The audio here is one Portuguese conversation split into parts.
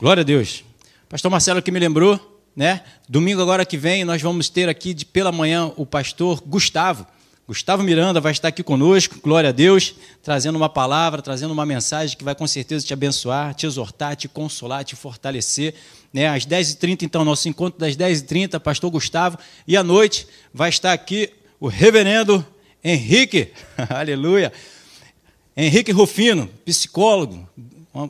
Glória a Deus. Pastor Marcelo que me lembrou, né? Domingo agora que vem nós vamos ter aqui de, pela manhã o pastor Gustavo. Gustavo Miranda vai estar aqui conosco, glória a Deus, trazendo uma palavra, trazendo uma mensagem que vai com certeza te abençoar, te exortar, te consolar, te fortalecer. Né? Às 10h30, então, nosso encontro das 10h30, pastor Gustavo. E à noite vai estar aqui o reverendo Henrique, aleluia, Henrique Rufino, psicólogo,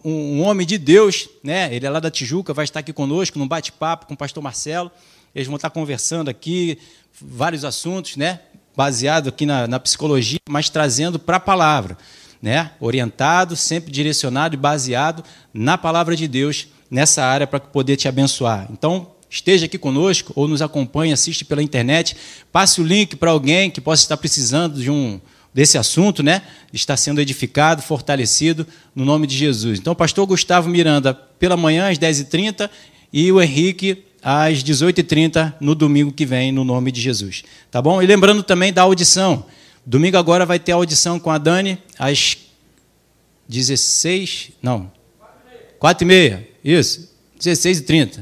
um, homem de Deus, né? Ele é lá da Tijuca, vai estar aqui conosco num bate-papo com o pastor Marcelo. Eles vão estar conversando aqui vários assuntos, né? Baseado aqui na, na psicologia, mas trazendo para a palavra, né? Orientado, sempre direcionado e baseado na palavra de Deus nessa área para poder te abençoar. Então, esteja aqui conosco ou nos acompanhe, assiste pela internet, passe o link para alguém que possa estar precisando de um desse assunto, né? Está sendo edificado, fortalecido no nome de Jesus. Então, o pastor Gustavo Miranda, pela manhã, às 10h30, e o Henrique, às 18h30, no domingo que vem, no nome de Jesus. Tá bom? E lembrando também da audição. Domingo agora vai ter audição com a Dani, às 16. Não. 4h30. Isso. 16h30.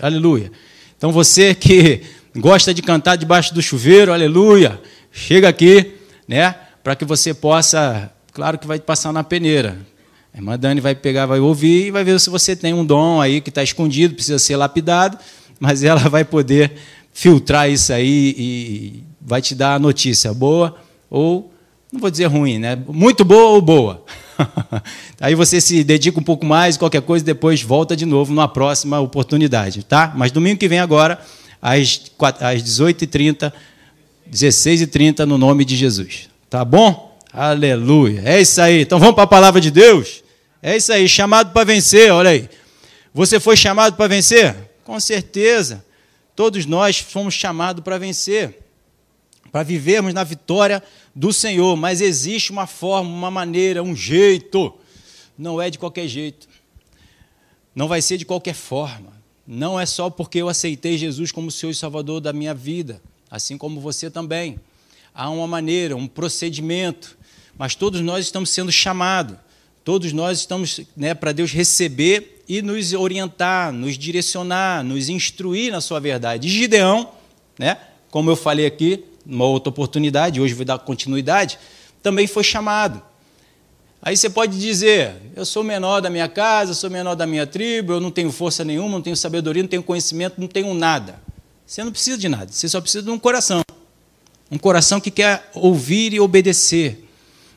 Aleluia. Então, você que gosta de cantar debaixo do chuveiro, aleluia, chega aqui né? Para que você possa, claro que vai passar na peneira. A irmã Dani vai pegar, vai ouvir e vai ver se você tem um dom aí que está escondido, precisa ser lapidado, mas ela vai poder filtrar isso aí e vai te dar a notícia boa ou, não vou dizer ruim, né? Muito boa ou boa. aí você se dedica um pouco mais, qualquer coisa, depois volta de novo numa próxima oportunidade, tá? Mas domingo que vem agora, às 18h30, 16 e 30 no nome de Jesus. Tá bom? Aleluia. É isso aí. Então vamos para a palavra de Deus? É isso aí. Chamado para vencer, olha aí. Você foi chamado para vencer? Com certeza. Todos nós fomos chamados para vencer, para vivermos na vitória do Senhor. Mas existe uma forma, uma maneira, um jeito. Não é de qualquer jeito. Não vai ser de qualquer forma. Não é só porque eu aceitei Jesus como Senhor e Salvador da minha vida assim como você também. Há uma maneira, um procedimento, mas todos nós estamos sendo chamados, todos nós estamos né, para Deus receber e nos orientar, nos direcionar, nos instruir na sua verdade. Gideão, né, como eu falei aqui, numa outra oportunidade, hoje vou dar continuidade, também foi chamado. Aí você pode dizer: eu sou menor da minha casa, sou menor da minha tribo, eu não tenho força nenhuma, não tenho sabedoria, não tenho conhecimento, não tenho nada. Você não precisa de nada, você só precisa de um coração. Um coração que quer ouvir e obedecer.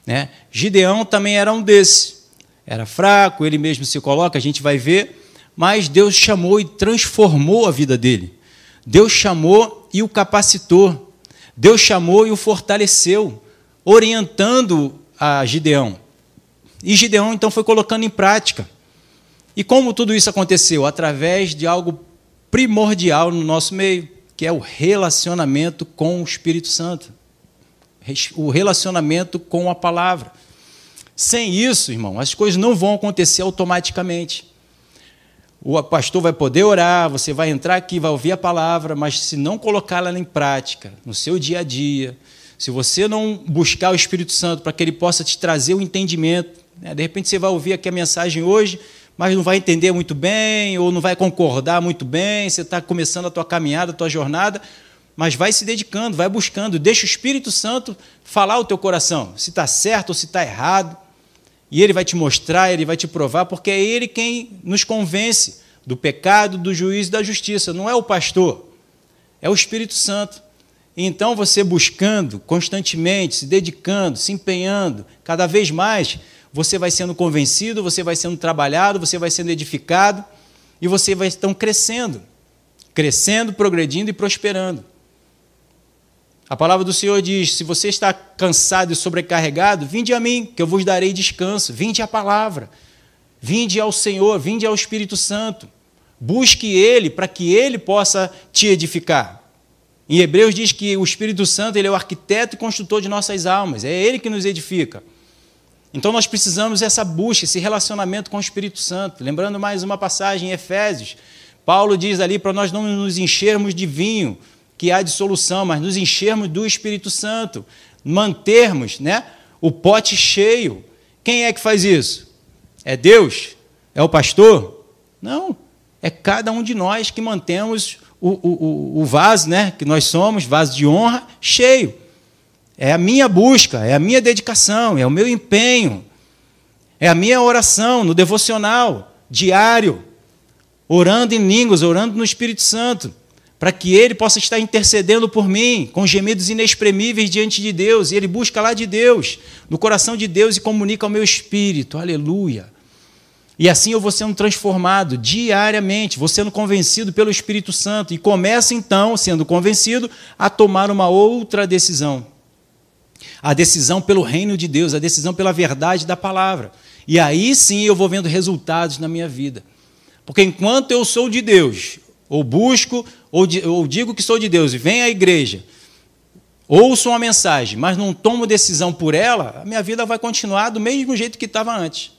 Né? Gideão também era um desses. Era fraco, ele mesmo se coloca, a gente vai ver, mas Deus chamou e transformou a vida dele. Deus chamou e o capacitou. Deus chamou e o fortaleceu, orientando a Gideão. E Gideão então foi colocando em prática. E como tudo isso aconteceu? Através de algo primordial no nosso meio, que é o relacionamento com o Espírito Santo. O relacionamento com a palavra. Sem isso, irmão, as coisas não vão acontecer automaticamente. O pastor vai poder orar, você vai entrar aqui, vai ouvir a palavra, mas se não colocá-la em prática, no seu dia a dia, se você não buscar o Espírito Santo para que ele possa te trazer o entendimento, né? de repente você vai ouvir aqui a mensagem hoje, mas não vai entender muito bem, ou não vai concordar muito bem, você está começando a tua caminhada, a tua jornada, mas vai se dedicando, vai buscando, deixa o Espírito Santo falar o teu coração, se está certo ou se está errado, e ele vai te mostrar, ele vai te provar, porque é ele quem nos convence do pecado, do juízo e da justiça, não é o pastor, é o Espírito Santo. Então você buscando constantemente, se dedicando, se empenhando, cada vez mais, você vai sendo convencido, você vai sendo trabalhado, você vai sendo edificado e você vai então crescendo, crescendo, progredindo e prosperando. A palavra do Senhor diz: se você está cansado e sobrecarregado, vinde a mim, que eu vos darei descanso. Vinde à palavra, vinde ao Senhor, vinde ao Espírito Santo. Busque Ele para que Ele possa te edificar. Em Hebreus diz que o Espírito Santo ele é o arquiteto e construtor de nossas almas, é Ele que nos edifica. Então nós precisamos dessa busca, esse relacionamento com o Espírito Santo. Lembrando mais uma passagem em Efésios, Paulo diz ali para nós não nos enchermos de vinho, que há dissolução, mas nos enchermos do Espírito Santo, mantermos, né, o pote cheio. Quem é que faz isso? É Deus? É o pastor? Não. É cada um de nós que mantemos o, o, o vaso, né, que nós somos, vaso de honra, cheio. É a minha busca, é a minha dedicação, é o meu empenho, é a minha oração no devocional diário, orando em línguas, orando no Espírito Santo, para que ele possa estar intercedendo por mim, com gemidos inexprimíveis diante de Deus, e ele busca lá de Deus, no coração de Deus e comunica ao meu espírito. Aleluia. E assim eu vou sendo transformado diariamente, vou sendo convencido pelo Espírito Santo e começo então, sendo convencido, a tomar uma outra decisão. A decisão pelo reino de Deus, a decisão pela verdade da palavra. E aí sim eu vou vendo resultados na minha vida. Porque enquanto eu sou de Deus, ou busco, ou, ou digo que sou de Deus e venho à igreja, ouço uma mensagem, mas não tomo decisão por ela, a minha vida vai continuar do mesmo jeito que estava antes.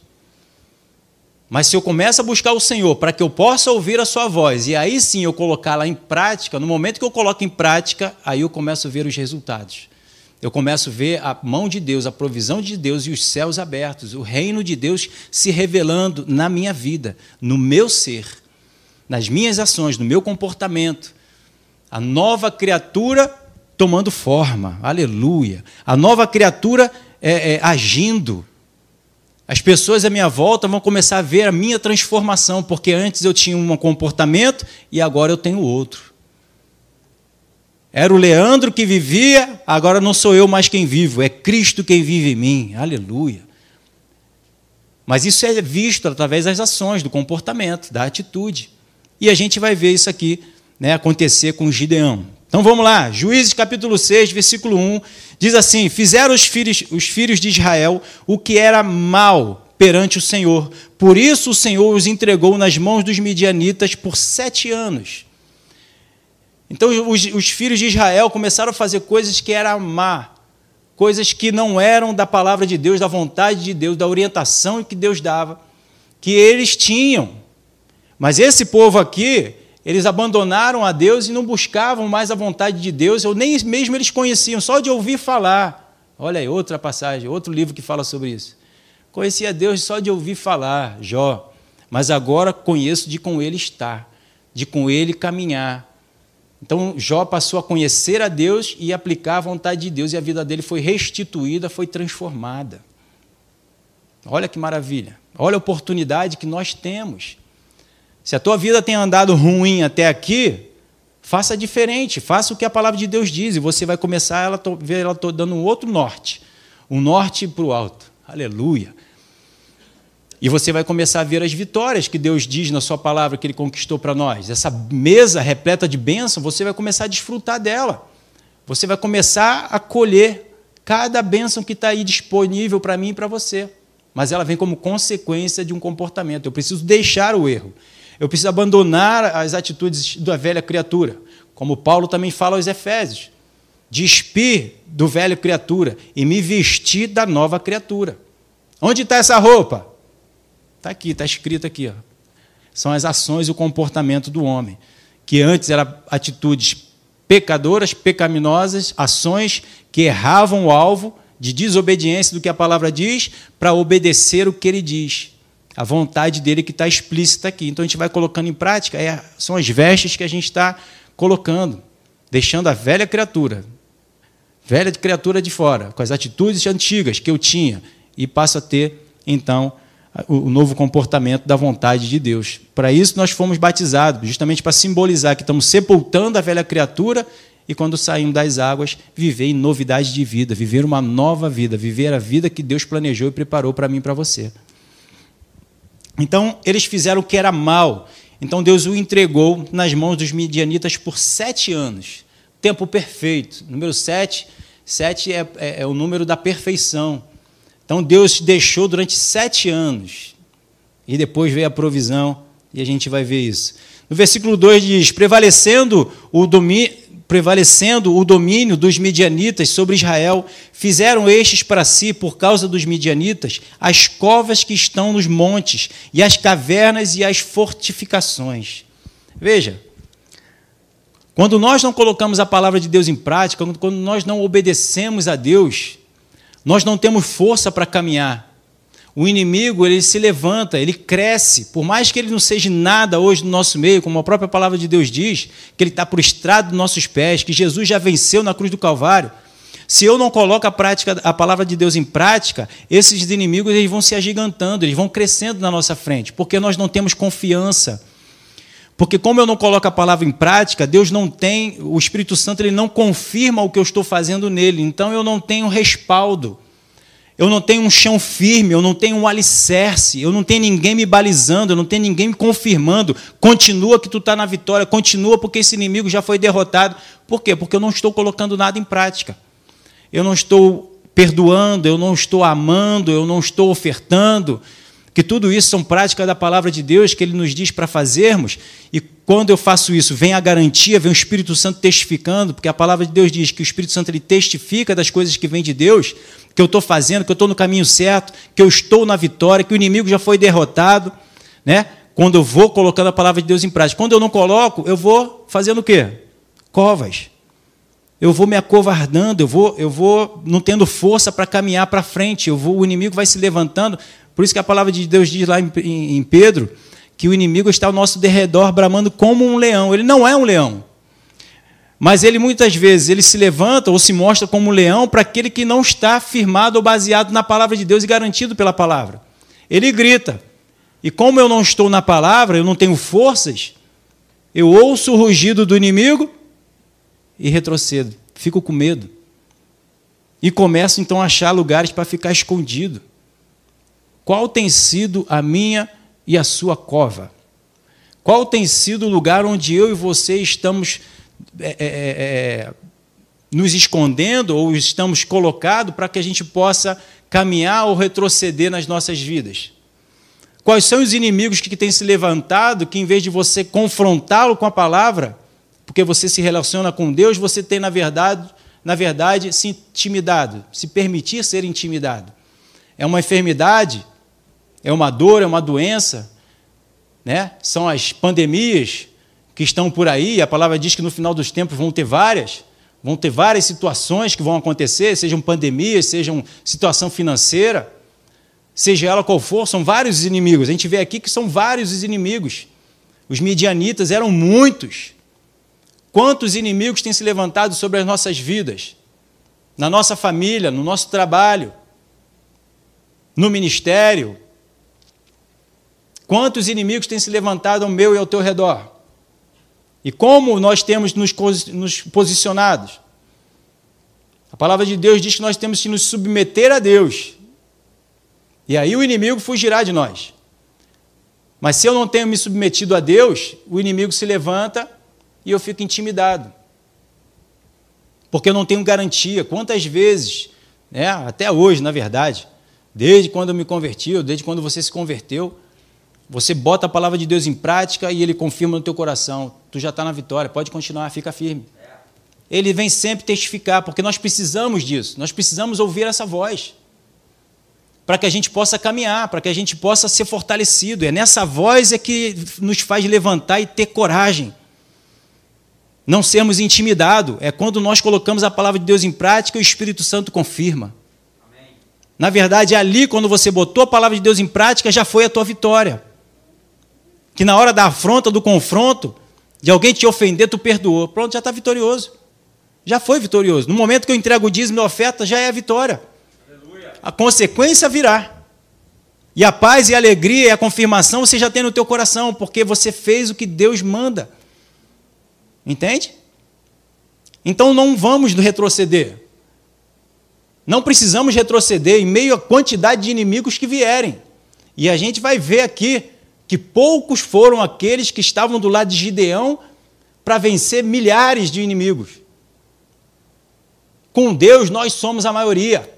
Mas se eu começo a buscar o Senhor para que eu possa ouvir a Sua voz, e aí sim eu colocá-la em prática, no momento que eu coloco em prática, aí eu começo a ver os resultados. Eu começo a ver a mão de Deus, a provisão de Deus e os céus abertos, o reino de Deus se revelando na minha vida, no meu ser, nas minhas ações, no meu comportamento. A nova criatura tomando forma, aleluia. A nova criatura é, é, agindo, as pessoas à minha volta vão começar a ver a minha transformação, porque antes eu tinha um comportamento e agora eu tenho outro. Era o Leandro que vivia, agora não sou eu mais quem vivo, é Cristo quem vive em mim. Aleluia. Mas isso é visto através das ações, do comportamento, da atitude. E a gente vai ver isso aqui né, acontecer com Gideão. Então vamos lá, Juízes capítulo 6, versículo 1, diz assim: Fizeram os filhos, os filhos de Israel o que era mal perante o Senhor, por isso o Senhor os entregou nas mãos dos midianitas por sete anos. Então os, os filhos de Israel começaram a fazer coisas que eram má, coisas que não eram da palavra de Deus, da vontade de Deus, da orientação que Deus dava, que eles tinham. Mas esse povo aqui, eles abandonaram a Deus e não buscavam mais a vontade de Deus, ou nem mesmo eles conheciam, só de ouvir falar. Olha aí, outra passagem, outro livro que fala sobre isso. Conhecia Deus só de ouvir falar, Jó. Mas agora conheço de com ele estar, de com ele caminhar. Então Jó passou a conhecer a Deus e aplicar a vontade de Deus, e a vida dele foi restituída, foi transformada. Olha que maravilha. Olha a oportunidade que nós temos. Se a tua vida tem andado ruim até aqui, faça diferente, faça o que a palavra de Deus diz, e você vai começar a ver ela dando um outro norte, um norte para o alto. Aleluia. E você vai começar a ver as vitórias que Deus diz na sua palavra que Ele conquistou para nós. Essa mesa repleta de bênção, você vai começar a desfrutar dela. Você vai começar a colher cada bênção que está aí disponível para mim e para você. Mas ela vem como consequência de um comportamento. Eu preciso deixar o erro. Eu preciso abandonar as atitudes da velha criatura, como Paulo também fala aos Efésios. Despir do velho criatura e me vestir da nova criatura. Onde está essa roupa? Está aqui, está escrito aqui. Ó. São as ações e o comportamento do homem, que antes eram atitudes pecadoras, pecaminosas, ações que erravam o alvo de desobediência do que a palavra diz para obedecer o que ele diz a vontade dele que está explícita aqui. Então a gente vai colocando em prática, é, são as vestes que a gente está colocando, deixando a velha criatura, velha criatura de fora, com as atitudes antigas que eu tinha, e passo a ter, então, o novo comportamento da vontade de Deus. Para isso nós fomos batizados, justamente para simbolizar que estamos sepultando a velha criatura e quando saímos das águas, viver em novidade de vida, viver uma nova vida, viver a vida que Deus planejou e preparou para mim e para você. Então, eles fizeram o que era mal. Então, Deus o entregou nas mãos dos midianitas por sete anos. Tempo perfeito. Número sete, sete é, é, é o número da perfeição. Então, Deus deixou durante sete anos. E depois veio a provisão, e a gente vai ver isso. No versículo 2 diz: prevalecendo o domínio prevalecendo o domínio dos midianitas sobre Israel, fizeram estes para si, por causa dos midianitas, as covas que estão nos montes, e as cavernas e as fortificações. Veja, quando nós não colocamos a palavra de Deus em prática, quando nós não obedecemos a Deus, nós não temos força para caminhar. o inimigo ele se levanta, ele cresce, por mais que ele não seja nada hoje no nosso meio, como a própria palavra de Deus diz, que ele está por estrado dos nossos pés, que Jesus já venceu na cruz do Calvário. Se eu não coloco a, prática, a palavra de Deus em prática, esses inimigos eles vão se agigantando, eles vão crescendo na nossa frente, porque nós não temos confiança. Porque como eu não coloco a palavra em prática, Deus não tem, o Espírito Santo ele não confirma o que eu estou fazendo nele. Então eu não tenho respaldo. Eu não tenho um chão firme, eu não tenho um alicerce, eu não tenho ninguém me balizando, eu não tenho ninguém me confirmando. Continua que tu está na vitória, continua porque esse inimigo já foi derrotado. Por quê? Porque eu não estou colocando nada em prática. Eu não estou perdoando, eu não estou amando, eu não estou ofertando. Que tudo isso são práticas da palavra de Deus que ele nos diz para fazermos. E quando eu faço isso, vem a garantia, vem o Espírito Santo testificando, porque a palavra de Deus diz que o Espírito Santo ele testifica das coisas que vêm de Deus que eu estou fazendo, que eu estou no caminho certo, que eu estou na vitória, que o inimigo já foi derrotado, né? Quando eu vou colocando a palavra de Deus em prática. Quando eu não coloco, eu vou fazendo o quê? Covas. Eu vou me acovardando, eu vou, eu vou não tendo força para caminhar para frente. Eu vou, o inimigo vai se levantando. Por isso que a palavra de Deus diz lá em, em, em Pedro que o inimigo está ao nosso derredor bramando como um leão. Ele não é um leão. Mas ele muitas vezes ele se levanta ou se mostra como um leão para aquele que não está firmado ou baseado na palavra de Deus e garantido pela palavra. Ele grita. E como eu não estou na palavra, eu não tenho forças, eu ouço o rugido do inimigo e retrocedo. Fico com medo. E começo então a achar lugares para ficar escondido. Qual tem sido a minha e a sua cova? Qual tem sido o lugar onde eu e você estamos é, é, é, é, nos escondendo ou estamos colocados para que a gente possa caminhar ou retroceder nas nossas vidas? Quais são os inimigos que têm se levantado que, em vez de você confrontá-lo com a palavra, porque você se relaciona com Deus, você tem, na verdade, na verdade, se intimidado, se permitir ser intimidado. É uma enfermidade, é uma dor, é uma doença, né? são as pandemias, que estão por aí, a palavra diz que no final dos tempos vão ter várias, vão ter várias situações que vão acontecer, sejam pandemias, sejam situação financeira, seja ela qual for, são vários os inimigos. A gente vê aqui que são vários os inimigos. Os midianitas eram muitos. Quantos inimigos têm se levantado sobre as nossas vidas? Na nossa família, no nosso trabalho, no ministério? Quantos inimigos têm se levantado ao meu e ao teu redor? E como nós temos nos, nos posicionados? A palavra de Deus diz que nós temos que nos submeter a Deus. E aí o inimigo fugirá de nós. Mas se eu não tenho me submetido a Deus, o inimigo se levanta e eu fico intimidado. Porque eu não tenho garantia. Quantas vezes, né, até hoje, na verdade, desde quando eu me converti, ou desde quando você se converteu, você bota a palavra de Deus em prática e ele confirma no teu coração. Tu já está na vitória, pode continuar, fica firme. Ele vem sempre testificar, porque nós precisamos disso, nós precisamos ouvir essa voz. Para que a gente possa caminhar, para que a gente possa ser fortalecido. É nessa voz é que nos faz levantar e ter coragem. Não sermos intimidados. É quando nós colocamos a palavra de Deus em prática e o Espírito Santo confirma. Amém. Na verdade, ali, quando você botou a palavra de Deus em prática, já foi a tua vitória que na hora da afronta, do confronto, de alguém te ofender, tu perdoou. Pronto, já está vitorioso. Já foi vitorioso. No momento que eu entrego o dízimo e oferta, já é a vitória. Aleluia. A consequência virá. E a paz e a alegria e a confirmação você já tem no teu coração, porque você fez o que Deus manda. Entende? Então não vamos retroceder. Não precisamos retroceder em meio à quantidade de inimigos que vierem. E a gente vai ver aqui que poucos foram aqueles que estavam do lado de Gideão para vencer milhares de inimigos. Com Deus, nós somos a maioria.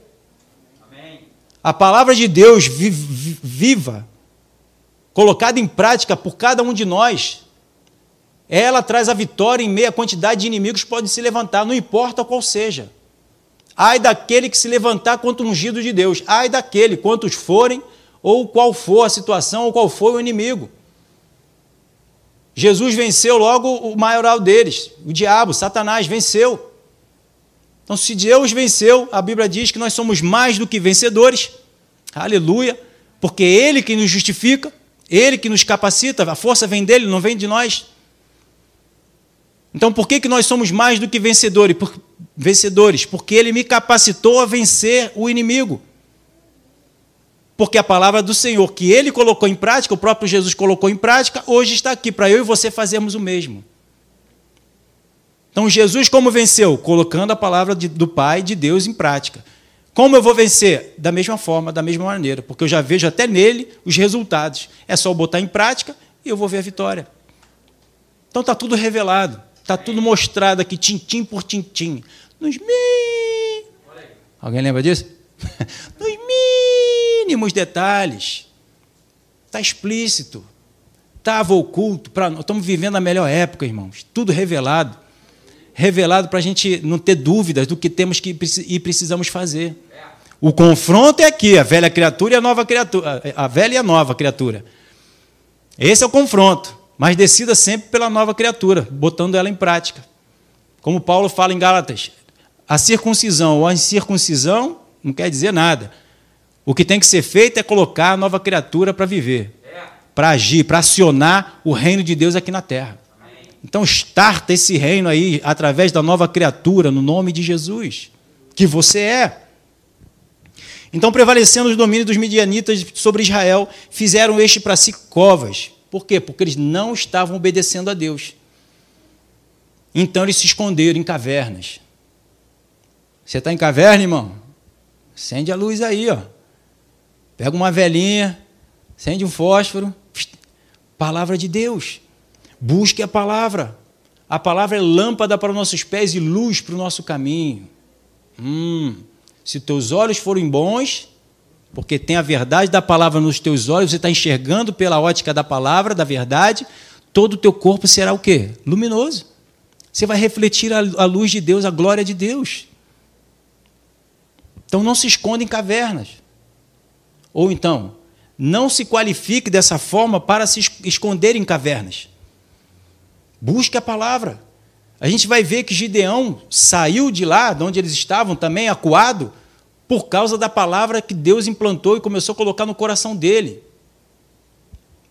Amém. A palavra de Deus viva, colocada em prática por cada um de nós, ela traz a vitória em meia quantidade de inimigos que podem se levantar, não importa qual seja. Ai daquele que se levantar contra o ungido de Deus, ai daquele, quantos forem, ou qual for a situação, ou qual for o inimigo. Jesus venceu logo o maioral deles, o diabo, Satanás venceu. Então, se Deus venceu, a Bíblia diz que nós somos mais do que vencedores, aleluia, Porque Ele que nos justifica, Ele que nos capacita, a força vem dele, não vem de nós. Então, por que, que nós somos mais do que vencedores? Por, vencedores? Porque Ele me capacitou a vencer o inimigo. Porque a palavra do Senhor, que Ele colocou em prática, o próprio Jesus colocou em prática, hoje está aqui para eu e você fazermos o mesmo. Então, Jesus, como venceu? Colocando a palavra de, do Pai, de Deus, em prática. Como eu vou vencer? Da mesma forma, da mesma maneira, porque eu já vejo até nele os resultados. É só botar em prática e eu vou ver a vitória. Então está tudo revelado, está tudo mostrado aqui, tintim por tintim. Nos mi... Alguém lembra disso? Nos mínimos detalhes. Está explícito. Estava oculto. Pra... Estamos vivendo a melhor época, irmãos. Tudo revelado. Revelado para a gente não ter dúvidas do que temos que e precisamos fazer. O confronto é aqui, a velha criatura e a nova criatura, a velha e a nova criatura. Esse é o confronto, mas decida sempre pela nova criatura, botando ela em prática. Como Paulo fala em Gálatas, a circuncisão ou a incircuncisão não quer dizer nada. O que tem que ser feito é colocar a nova criatura para viver, para agir, para acionar o reino de Deus aqui na terra. Então, starta esse reino aí através da nova criatura, no nome de Jesus, que você é. Então, prevalecendo os domínios dos midianitas sobre Israel, fizeram este para si covas. Por quê? Porque eles não estavam obedecendo a Deus. Então, eles se esconderam em cavernas. Você está em caverna, irmão? Acende a luz aí, ó. Pega uma velhinha, acende um fósforo. Palavra de Deus. Busque a palavra. A palavra é lâmpada para os nossos pés e luz para o nosso caminho. Hum. Se teus olhos forem bons, porque tem a verdade da palavra nos teus olhos, você está enxergando pela ótica da palavra, da verdade, todo o teu corpo será o quê? Luminoso. Você vai refletir a luz de Deus, a glória de Deus. Então não se esconda em cavernas. Ou então, não se qualifique dessa forma para se esconder em cavernas. Busque a palavra. A gente vai ver que Gideão saiu de lá, de onde eles estavam, também acuado, por causa da palavra que Deus implantou e começou a colocar no coração dele.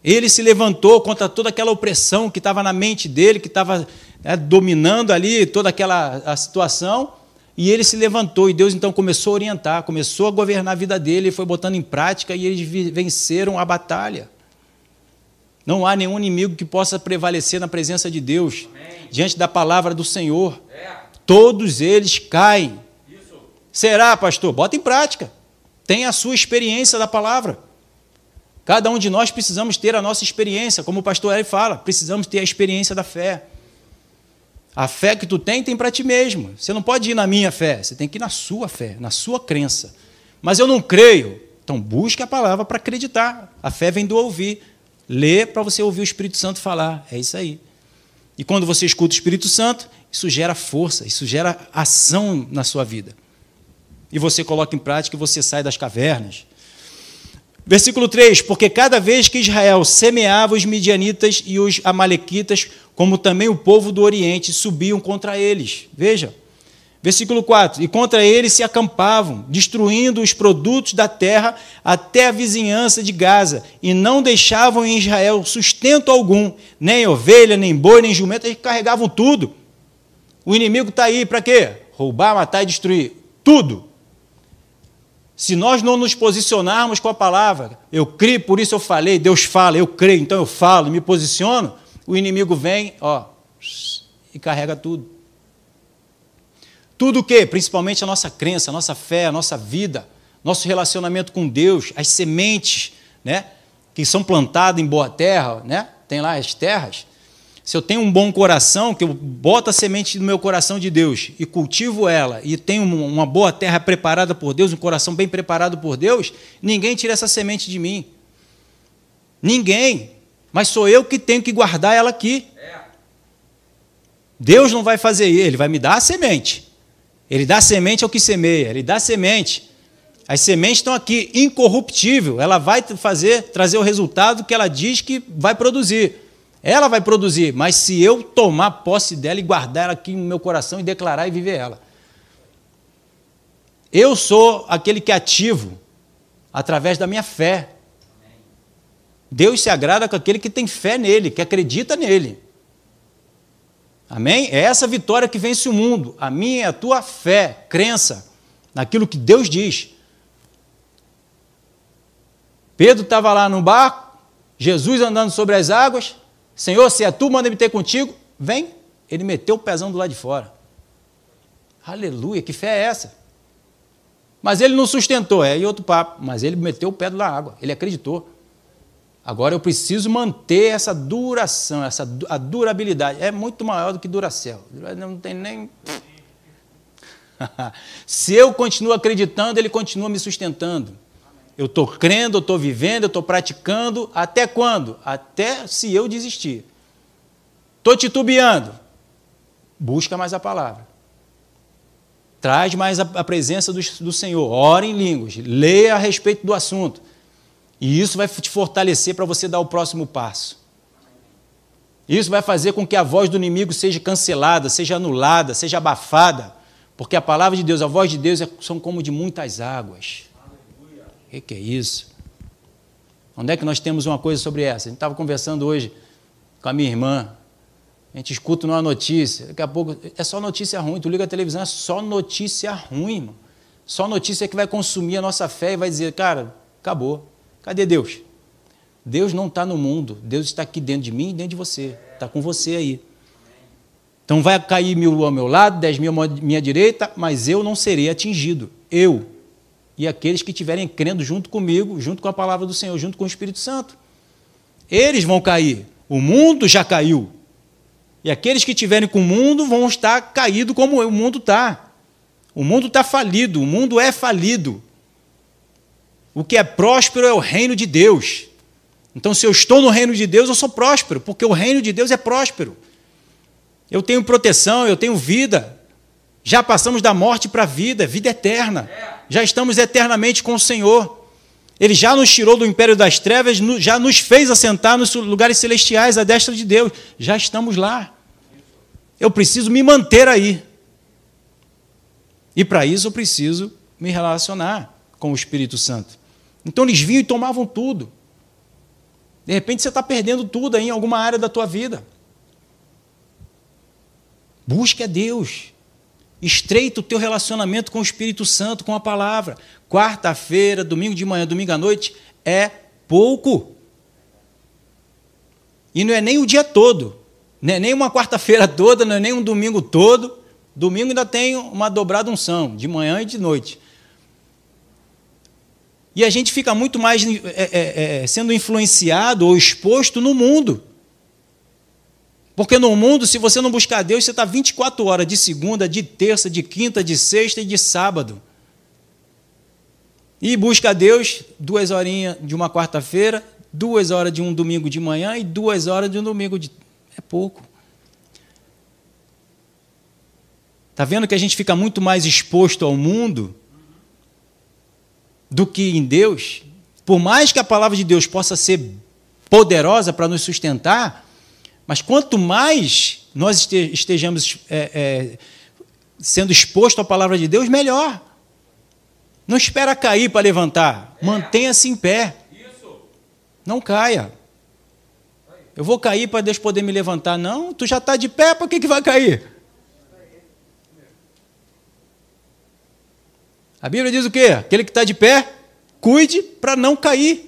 Ele se levantou contra toda aquela opressão que estava na mente dele, que estava né, dominando ali toda aquela a situação, e ele se levantou, e Deus então começou a orientar, começou a governar a vida dele, foi botando em prática, e eles venceram a batalha. Não há nenhum inimigo que possa prevalecer na presença de Deus, Amém. diante da palavra do Senhor. É. Todos eles caem. Isso. Será, pastor? Bota em prática. Tenha a sua experiência da palavra. Cada um de nós precisamos ter a nossa experiência, como o pastor Eli fala, precisamos ter a experiência da fé. A fé que tu tem, tem para ti mesmo. Você não pode ir na minha fé, você tem que ir na sua fé, na sua crença. Mas eu não creio. Então busque a palavra para acreditar. A fé vem do ouvir. Lê para você ouvir o Espírito Santo falar. É isso aí. E quando você escuta o Espírito Santo, isso gera força, isso gera ação na sua vida. E você coloca em prática e você sai das cavernas. Versículo 3: Porque cada vez que Israel semeava os midianitas e os amalequitas, como também o povo do Oriente, subiam contra eles. Veja. Versículo 4: E contra eles se acampavam, destruindo os produtos da terra até a vizinhança de Gaza, e não deixavam em Israel sustento algum, nem ovelha, nem boi, nem jumento, eles carregavam tudo. O inimigo está aí para quê? Roubar, matar e destruir. Tudo. Se nós não nos posicionarmos com a palavra, eu creio, por isso eu falei, Deus fala, eu creio, então eu falo, me posiciono, o inimigo vem, ó, e carrega tudo. Tudo o que? Principalmente a nossa crença, a nossa fé, a nossa vida, nosso relacionamento com Deus, as sementes, né? Que são plantadas em boa terra, né? Tem lá as terras. Se eu tenho um bom coração, que eu boto a semente no meu coração de Deus e cultivo ela, e tenho uma boa terra preparada por Deus, um coração bem preparado por Deus, ninguém tira essa semente de mim. Ninguém. Mas sou eu que tenho que guardar ela aqui. Deus não vai fazer isso, ele vai me dar a semente. Ele dá semente ao que semeia, ele dá semente. As sementes estão aqui, incorruptível. Ela vai fazer, trazer o resultado que ela diz que vai produzir. Ela vai produzir, mas se eu tomar posse dela e guardar ela aqui no meu coração e declarar e viver ela. Eu sou aquele que ativo através da minha fé. Deus se agrada com aquele que tem fé nele, que acredita nele. Amém? É essa vitória que vence o mundo. A minha é a tua fé, crença naquilo que Deus diz. Pedro estava lá no barco, Jesus andando sobre as águas. Senhor, se é tu, manda me ter contigo. Vem. Ele meteu o pezão do lado de fora. Aleluia, que fé é essa? Mas ele não sustentou, é e outro papo. Mas ele meteu o pé da água, ele acreditou. Agora eu preciso manter essa duração, essa a durabilidade. É muito maior do que Duracel. Não tem nem. Se eu continuo acreditando, ele continua me sustentando. Eu estou crendo, eu estou vivendo, eu estou praticando. Até quando? Até se eu desistir. Estou titubeando. Busca mais a palavra. Traz mais a, a presença do, do Senhor. Ora em línguas. Leia a respeito do assunto. E isso vai te fortalecer para você dar o próximo passo. Isso vai fazer com que a voz do inimigo seja cancelada, seja anulada, seja abafada, porque a palavra de Deus, a voz de Deus é, são como de muitas águas. O que, que, é isso? Onde é que nós temos uma coisa sobre essa? A gente estava conversando hoje com a minha irmã. A gente escuta uma notícia, daqui a pouco é só notícia ruim. Tu liga a televisão, é só notícia ruim, irmão. Só notícia que vai consumir a nossa fé e vai dizer, cara, acabou. Cadê Deus? Deus não está no mundo, Deus está aqui dentro de mim e dentro de você, está com você aí. Então vai cair mil ao meu lado, dez mil à minha direita, mas eu não serei atingido. Eu e aqueles que estiverem crendo junto comigo, junto com a palavra do Senhor, junto com o Espírito Santo. Eles vão cair. O mundo já caiu. E aqueles que estiverem com o mundo vão estar caídos como o mundo está. O mundo está falido, o mundo é falido. O que é próspero é o reino de Deus. Então, se eu estou no reino de Deus, eu sou próspero, porque o reino de Deus é próspero. Eu tenho proteção, eu tenho vida. Já passamos da morte para a vida, vida eterna. Já estamos eternamente com o Senhor. Ele já nos tirou do império das trevas, já nos fez assentar nos lugares celestiais, à destra de Deus. Já estamos lá. Eu preciso me manter aí. E para isso eu preciso me relacionar com o Espírito Santo. Então eles vinham e tomavam tudo. De repente você está perdendo tudo aí em alguma área da tua vida. Busque a Deus. Estreita o teu relacionamento com o Espírito Santo, com a palavra. Quarta-feira, domingo de manhã, domingo à noite é pouco. E não é nem o dia todo. Não é nem uma quarta-feira toda, não é nem um domingo todo. Domingo ainda tem uma dobrada unção, de manhã e de noite. E a gente fica muito mais é, é, é, sendo influenciado ou exposto no mundo. Porque no mundo, se você não buscar Deus, você está 24 horas de segunda, de terça, de quinta, de sexta e de sábado. E busca Deus duas horinhas de uma quarta-feira, duas horas de um domingo de manhã e duas horas de um domingo de. É pouco. Está vendo que a gente fica muito mais exposto ao mundo do que em Deus, por mais que a palavra de Deus possa ser poderosa para nos sustentar, mas quanto mais nós estejamos é, é, sendo exposto à palavra de Deus, melhor. Não espera cair para levantar. Mantenha-se em pé. Não caia. Eu vou cair para Deus poder me levantar. Não, tu já está de pé, para que, que vai cair? A Bíblia diz o quê? Aquele que está de pé, cuide para não cair.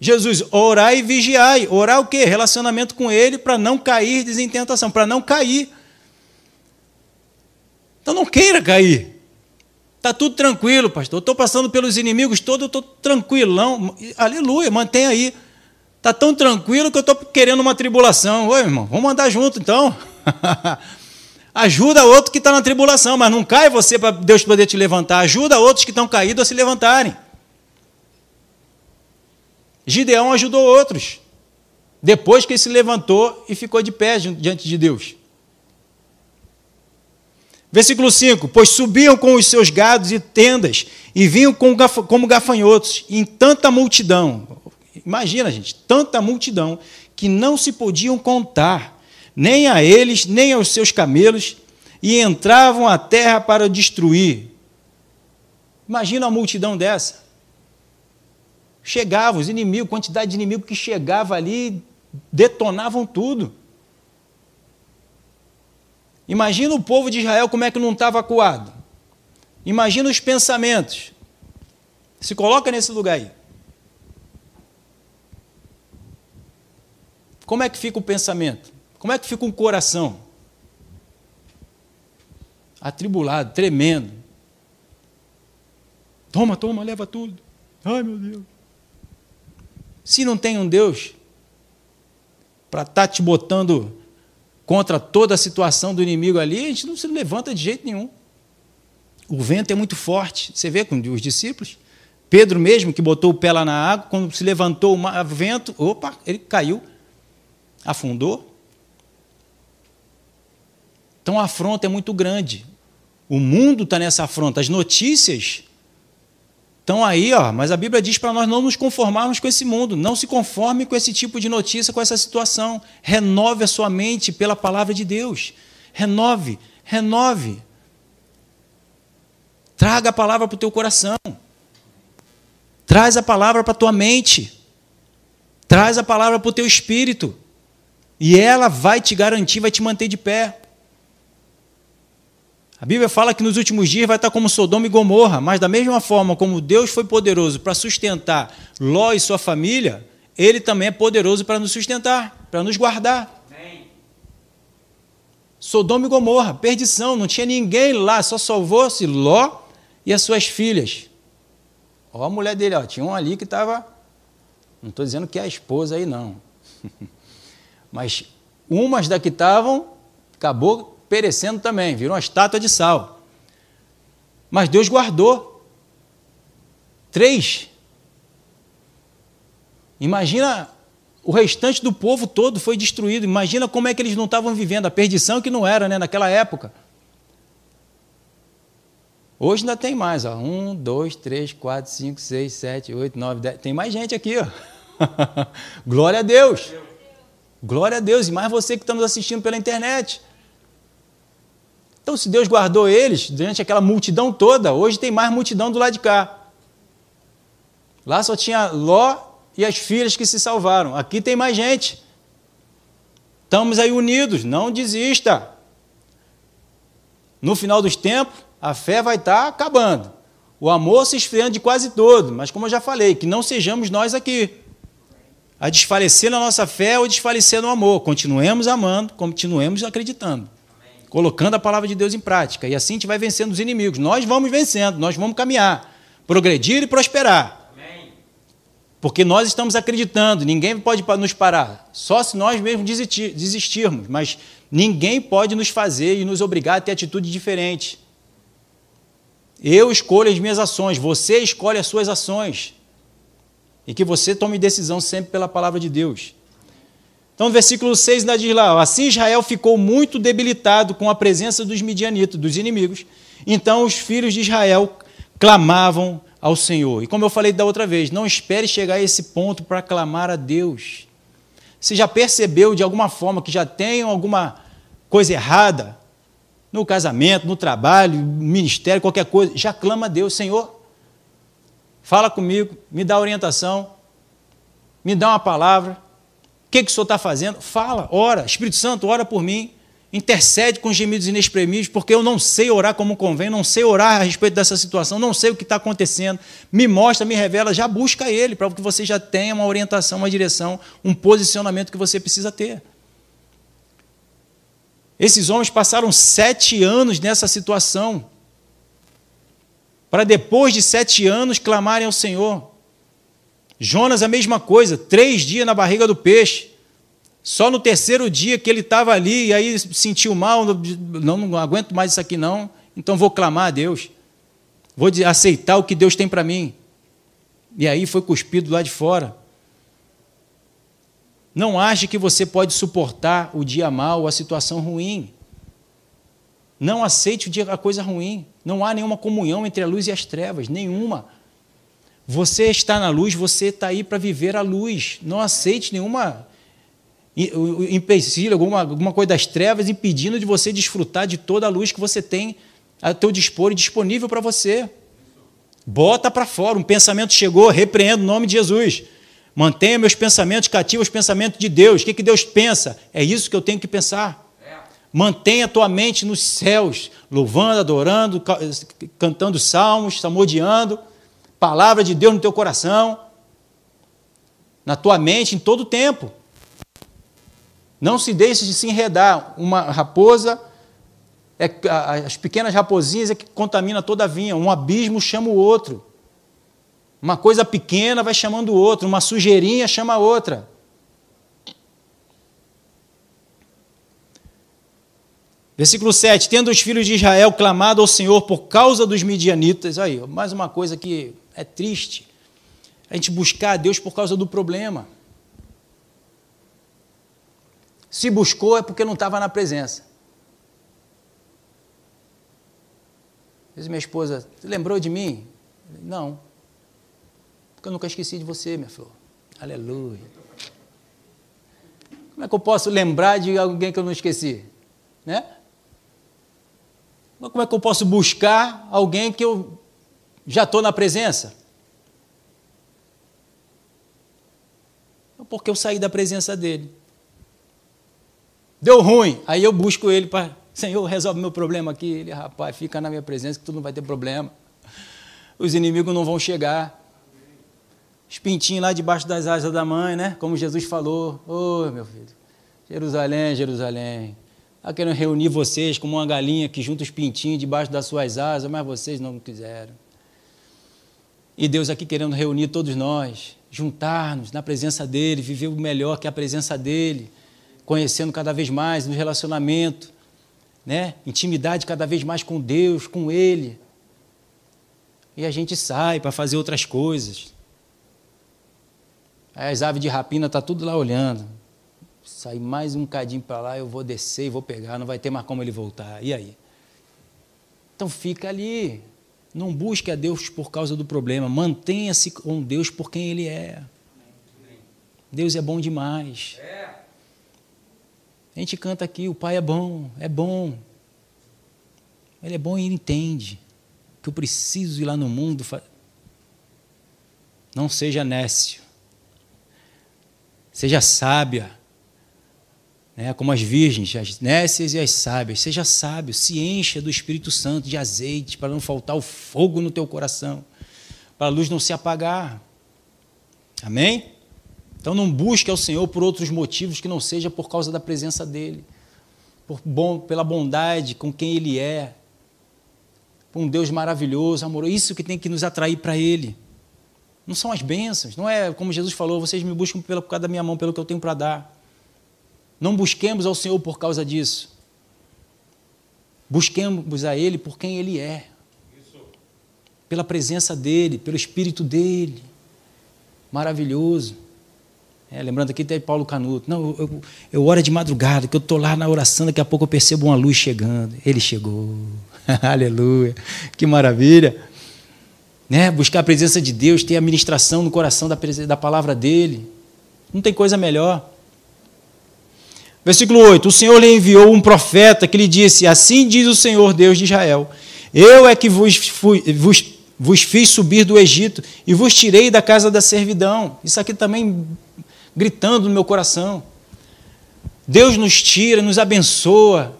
Jesus, orai e vigiai. Orar o quê? Relacionamento com Ele para não cair em tentação, para não cair. Então não queira cair. Está tudo tranquilo, pastor. Estou passando pelos inimigos todos, estou tranquilão. Aleluia, mantenha aí. Está tão tranquilo que eu estou querendo uma tribulação. Oi, irmão, vamos andar junto então. Ajuda outro que está na tribulação, mas não cai você para Deus poder te levantar. Ajuda outros que estão caídos a se levantarem. Gideão ajudou outros. Depois que ele se levantou e ficou de pé diante de Deus. Versículo 5: Pois subiam com os seus gados e tendas, e vinham como gafanhotos, em tanta multidão. Imagina, gente, tanta multidão, que não se podiam contar nem a eles, nem aos seus camelos, e entravam a terra para destruir. Imagina uma multidão dessa. chegavam, os inimigos, quantidade de inimigos que chegava ali, detonavam tudo. Imagina o povo de Israel como é que não estava acuado. Imagina os pensamentos. Se coloca nesse lugar aí. Como é que fica o pensamento? Como é que fica o coração? Atribulado, tremendo. Toma, toma, leva tudo. Ai, meu Deus. Se não tem um Deus para estar tá te botando contra toda a situação do inimigo ali, a gente não se levanta de jeito nenhum. O vento é muito forte. Você vê com os discípulos? Pedro mesmo, que botou o pé lá na água, quando se levantou o vento, opa, ele caiu, afundou. Então a afronta é muito grande. O mundo está nessa afronta. As notícias estão aí, ó, mas a Bíblia diz para nós não nos conformarmos com esse mundo. Não se conforme com esse tipo de notícia, com essa situação. Renove a sua mente pela palavra de Deus. Renove, renove. Traga a palavra para o teu coração. Traz a palavra para a tua mente. Traz a palavra para o teu espírito. E ela vai te garantir, vai te manter de pé. A Bíblia fala que nos últimos dias vai estar como Sodoma e Gomorra, mas da mesma forma como Deus foi poderoso para sustentar Ló e sua família, ele também é poderoso para nos sustentar, para nos guardar. Sodoma e Gomorra, perdição, não tinha ninguém lá, só salvou-se Ló e as suas filhas. Ó a mulher dele, ó, tinha um ali que estava. Não estou dizendo que é a esposa aí, não. Mas umas da que estavam, acabou perecendo também, virou uma estátua de sal. Mas Deus guardou. Três. Imagina o restante do povo todo foi destruído. Imagina como é que eles não estavam vivendo, a perdição que não era né, naquela época. Hoje ainda tem mais, ó. Um, dois, três, quatro, cinco, seis, sete, oito, nove, dez. Tem mais gente aqui, ó. Glória a Deus. Glória a Deus. E mais você que está nos assistindo pela internet. Então, se Deus guardou eles durante aquela multidão toda, hoje tem mais multidão do lado de cá. Lá só tinha Ló e as filhas que se salvaram. Aqui tem mais gente. Estamos aí unidos, não desista. No final dos tempos, a fé vai estar tá acabando. O amor se esfriando de quase todo, mas como eu já falei, que não sejamos nós aqui a desfalecer na nossa fé ou desfalecer no amor. Continuemos amando, continuemos acreditando. Colocando a palavra de Deus em prática. E assim a gente vai vencendo os inimigos. Nós vamos vencendo, nós vamos caminhar, progredir e prosperar. Amém. Porque nós estamos acreditando, ninguém pode nos parar, só se nós mesmos desistirmos, mas ninguém pode nos fazer e nos obrigar a ter atitude diferente. Eu escolho as minhas ações, você escolhe as suas ações. E que você tome decisão sempre pela palavra de Deus. Então, no versículo 6 ainda diz lá: Assim Israel ficou muito debilitado com a presença dos midianitas, dos inimigos. Então os filhos de Israel clamavam ao Senhor. E como eu falei da outra vez, não espere chegar a esse ponto para clamar a Deus. Você já percebeu de alguma forma que já tem alguma coisa errada? no casamento, no trabalho, no ministério, qualquer coisa, já clama a Deus, Senhor, fala comigo, me dá orientação, me dá uma palavra, o que, que o Senhor está fazendo? Fala, ora, Espírito Santo, ora por mim, intercede com gemidos inexprimíveis, porque eu não sei orar como convém, não sei orar a respeito dessa situação, não sei o que está acontecendo, me mostra, me revela, já busca Ele, para que você já tenha uma orientação, uma direção, um posicionamento que você precisa ter. Esses homens passaram sete anos nessa situação, para depois de sete anos clamarem ao Senhor. Jonas, a mesma coisa, três dias na barriga do peixe. Só no terceiro dia que ele estava ali, e aí sentiu mal, não, não aguento mais isso aqui não, então vou clamar a Deus. Vou aceitar o que Deus tem para mim. E aí foi cuspido lá de fora. Não ache que você pode suportar o dia mal, a situação ruim. Não aceite o dia, a coisa ruim. Não há nenhuma comunhão entre a luz e as trevas, nenhuma. Você está na luz, você está aí para viver a luz. Não aceite nenhuma empecilho, alguma, alguma coisa das trevas impedindo de você desfrutar de toda a luz que você tem a teu dispor e disponível para você. Bota para fora. Um pensamento chegou, repreendo o nome de Jesus. Mantenha meus pensamentos cativos aos pensamentos de Deus. O que, que Deus pensa? É isso que eu tenho que pensar. Mantenha a tua mente nos céus, louvando, adorando, cantando salmos, salmodiando, palavra de Deus no teu coração, na tua mente em todo o tempo. Não se deixe de se enredar. Uma raposa, é, as pequenas raposinhas é que contamina toda a vinha. Um abismo chama o outro. Uma coisa pequena vai chamando o outro. Uma sujeirinha chama a outra. Versículo 7: Tendo os filhos de Israel clamado ao Senhor por causa dos midianitas. Aí, mais uma coisa que é triste. A gente buscar a Deus por causa do problema. Se buscou é porque não estava na presença. Diz minha esposa, lembrou de mim? Não. Porque eu nunca esqueci de você, minha flor. Aleluia. Como é que eu posso lembrar de alguém que eu não esqueci? Né? Como é que eu posso buscar alguém que eu já estou na presença? Porque eu saí da presença dele. Deu ruim. Aí eu busco ele para. Senhor, resolve meu problema aqui. Ele, rapaz, fica na minha presença que tu não vai ter problema. Os inimigos não vão chegar. Os pintinhos lá debaixo das asas da mãe, né? Como Jesus falou. Ô, oh, meu filho. Jerusalém, Jerusalém. Está querendo reunir vocês como uma galinha que junta os pintinhos debaixo das suas asas, mas vocês não quiseram. E Deus aqui querendo reunir todos nós, juntar-nos na presença dEle, viver o melhor que a presença dEle conhecendo cada vez mais no relacionamento, né? intimidade cada vez mais com Deus, com Ele. E a gente sai para fazer outras coisas. Aí as aves de rapina tá tudo lá olhando. Sair mais um cadinho para lá, eu vou descer e vou pegar, não vai ter mais como ele voltar. E aí? Então fica ali. Não busque a Deus por causa do problema. Mantenha-se com Deus por quem Ele é. Deus é bom demais. A gente canta aqui, o Pai é bom, é bom. Ele é bom e ele entende que eu preciso ir lá no mundo. Não seja nécio. Seja sábia. Né? Como as virgens, as nécias e as sábias. Seja sábio, se encha do Espírito Santo, de azeite, para não faltar o fogo no teu coração, para a luz não se apagar. Amém? Então não busque ao Senhor por outros motivos que não seja por causa da presença dEle, por bom, pela bondade com quem Ele é, por um Deus maravilhoso, amoroso. Isso que tem que nos atrair para Ele. Não são as bênçãos, não é como Jesus falou, vocês me buscam pela, por causa da minha mão, pelo que eu tenho para dar. Não busquemos ao Senhor por causa disso. Busquemos a Ele por quem Ele é. Pela presença dEle, pelo Espírito dEle. Maravilhoso. É, lembrando aqui até Paulo Canuto. Não, eu, eu oro de madrugada, que eu estou lá na oração, daqui a pouco eu percebo uma luz chegando. Ele chegou. Aleluia. Que maravilha. Né? Buscar a presença de Deus, ter a ministração no coração da, da palavra dele. Não tem coisa melhor. Versículo 8: O Senhor lhe enviou um profeta que lhe disse: Assim diz o Senhor Deus de Israel: Eu é que vos, fui, vos, vos fiz subir do Egito e vos tirei da casa da servidão. Isso aqui também gritando no meu coração. Deus nos tira, nos abençoa,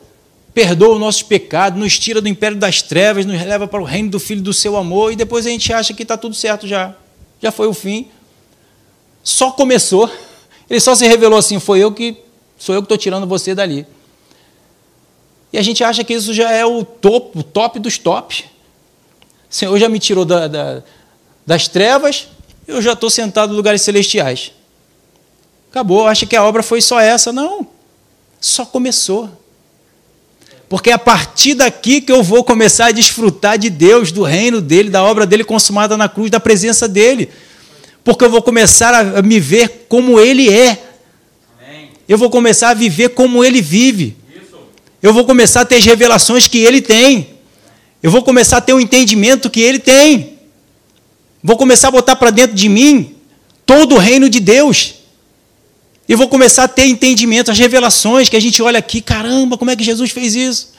perdoa os nossos pecados, nos tira do império das trevas, nos leva para o reino do Filho do seu amor, e depois a gente acha que está tudo certo já. Já foi o fim. Só começou. Ele só se revelou assim: foi eu que sou eu que estou tirando você dali. E a gente acha que isso já é o topo, o top dos tops. O Senhor já me tirou da, da, das trevas, eu já estou sentado em lugares celestiais. Acabou, acha que a obra foi só essa. Não, só começou. Porque é a partir daqui que eu vou começar a desfrutar de Deus, do reino dele, da obra dele consumada na cruz, da presença dele. Porque eu vou começar a me ver como ele é. Eu vou começar a viver como ele vive. Eu vou começar a ter as revelações que ele tem. Eu vou começar a ter o entendimento que ele tem. Vou começar a botar para dentro de mim todo o reino de Deus. E vou começar a ter entendimento, as revelações que a gente olha aqui, caramba, como é que Jesus fez isso?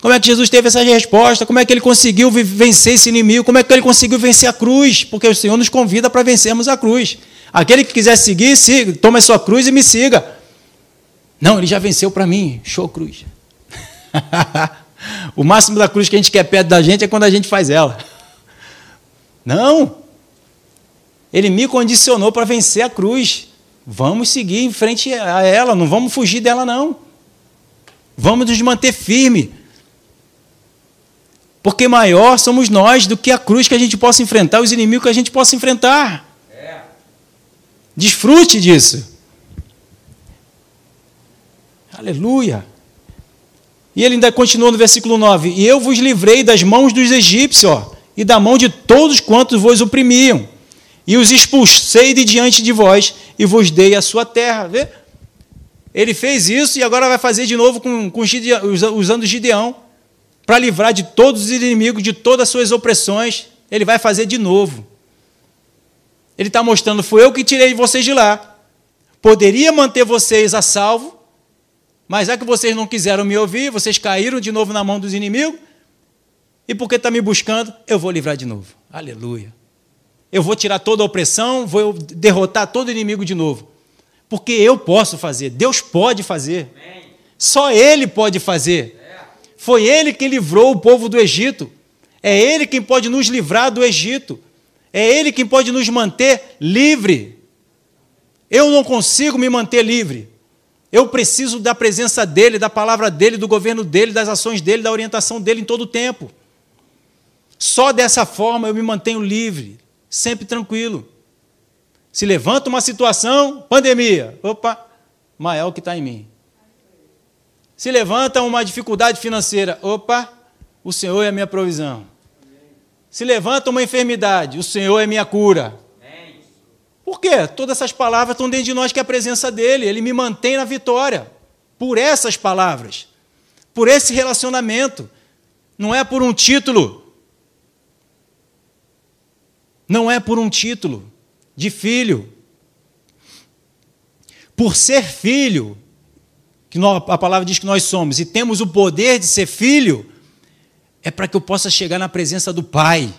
Como é que Jesus teve essa resposta? Como é que ele conseguiu vencer esse inimigo? Como é que ele conseguiu vencer a cruz? Porque o Senhor nos convida para vencermos a cruz. Aquele que quiser seguir, siga, tome a sua cruz e me siga. Não, ele já venceu para mim. Show cruz. o máximo da cruz que a gente quer perto da gente é quando a gente faz ela. Não. Ele me condicionou para vencer a cruz. Vamos seguir em frente a ela, não vamos fugir dela, não. Vamos nos manter firme. Porque maior somos nós do que a cruz que a gente possa enfrentar, os inimigos que a gente possa enfrentar. É. Desfrute disso. Aleluia. E ele ainda continua no versículo 9: E eu vos livrei das mãos dos egípcios, ó, e da mão de todos quantos vos oprimiam, e os expulsei de diante de vós, e vos dei a sua terra. Vê? Ele fez isso e agora vai fazer de novo com, com usando Gideão, para livrar de todos os inimigos, de todas as suas opressões. Ele vai fazer de novo. Ele está mostrando: foi eu que tirei vocês de lá. Poderia manter vocês a salvo, mas é que vocês não quiseram me ouvir, vocês caíram de novo na mão dos inimigos. E porque está me buscando, eu vou livrar de novo. Aleluia. Eu vou tirar toda a opressão, vou derrotar todo inimigo de novo. Porque eu posso fazer, Deus pode fazer. Só Ele pode fazer. Foi Ele quem livrou o povo do Egito. É Ele quem pode nos livrar do Egito. É Ele quem pode nos manter livre. Eu não consigo me manter livre. Eu preciso da presença dEle, da palavra dEle, do governo dEle, das ações dEle, da orientação dEle em todo o tempo. Só dessa forma eu me mantenho livre, sempre tranquilo. Se levanta uma situação, pandemia, opa, maior que está em mim. Se levanta uma dificuldade financeira, opa, o Senhor é a minha provisão. Se levanta uma enfermidade, o Senhor é minha cura. Por quê? Todas essas palavras estão dentro de nós, que é a presença dEle. Ele me mantém na vitória. Por essas palavras. Por esse relacionamento. Não é por um título. Não é por um título de filho. Por ser filho, que a palavra diz que nós somos, e temos o poder de ser filho, é para que eu possa chegar na presença do Pai.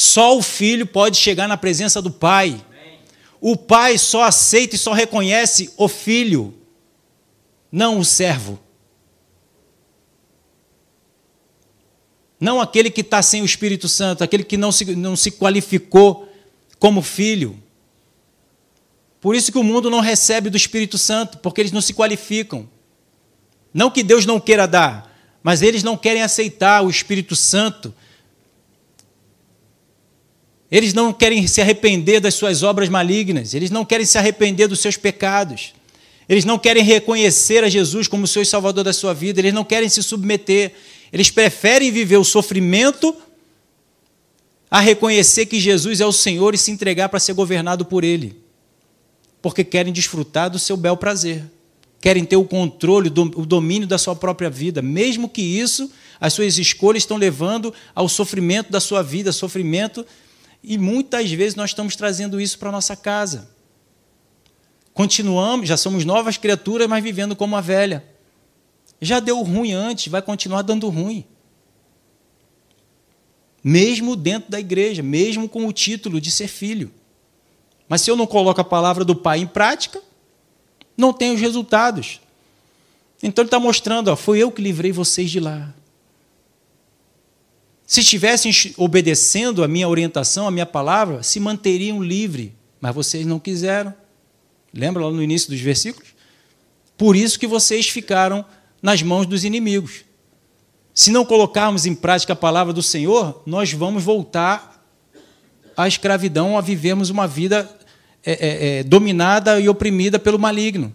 Só o filho pode chegar na presença do Pai. O pai só aceita e só reconhece o filho, não o servo. Não aquele que está sem o Espírito Santo, aquele que não se, não se qualificou como filho. Por isso que o mundo não recebe do Espírito Santo, porque eles não se qualificam. Não que Deus não queira dar, mas eles não querem aceitar o Espírito Santo. Eles não querem se arrepender das suas obras malignas, eles não querem se arrepender dos seus pecados. Eles não querem reconhecer a Jesus como o seu Salvador da sua vida, eles não querem se submeter. Eles preferem viver o sofrimento a reconhecer que Jesus é o Senhor e se entregar para ser governado por Ele. Porque querem desfrutar do seu bel prazer. Querem ter o controle, o domínio da sua própria vida, mesmo que isso, as suas escolhas estão levando ao sofrimento da sua vida, sofrimento, e muitas vezes nós estamos trazendo isso para a nossa casa. Continuamos, já somos novas criaturas, mas vivendo como a velha. Já deu ruim antes, vai continuar dando ruim mesmo dentro da igreja, mesmo com o título de ser filho. Mas se eu não coloco a palavra do Pai em prática, não tenho os resultados. Então ele está mostrando, ó, foi eu que livrei vocês de lá. Se estivessem obedecendo a minha orientação, a minha palavra, se manteriam livres, mas vocês não quiseram. Lembra lá no início dos versículos? Por isso que vocês ficaram nas mãos dos inimigos. Se não colocarmos em prática a palavra do Senhor, nós vamos voltar à escravidão, a vivermos uma vida é, é, é, dominada e oprimida pelo maligno.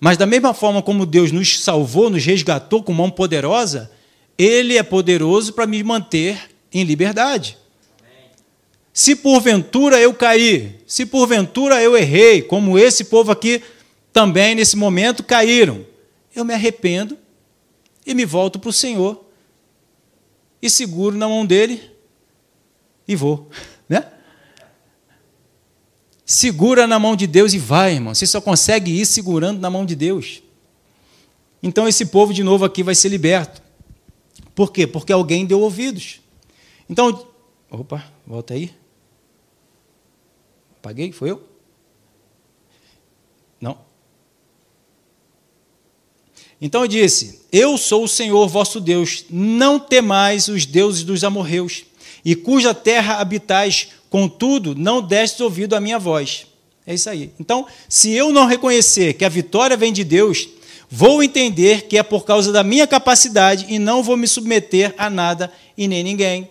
Mas, da mesma forma como Deus nos salvou, nos resgatou com mão poderosa, Ele é poderoso para me manter em liberdade. Se porventura eu cair, se porventura eu errei, como esse povo aqui também nesse momento caíram, eu me arrependo e me volto para o Senhor e seguro na mão dele e vou, né? Segura na mão de Deus e vai, irmão. Você só consegue ir segurando na mão de Deus. Então esse povo de novo aqui vai ser liberto. Por quê? Porque alguém deu ouvidos. Então, opa, volta aí. Apaguei? Foi eu? Não. Então eu disse: Eu sou o Senhor vosso Deus, não temais os deuses dos amorreus, e cuja terra habitais, contudo, não destes ouvido à minha voz. É isso aí. Então, se eu não reconhecer que a vitória vem de Deus, vou entender que é por causa da minha capacidade e não vou me submeter a nada e nem ninguém.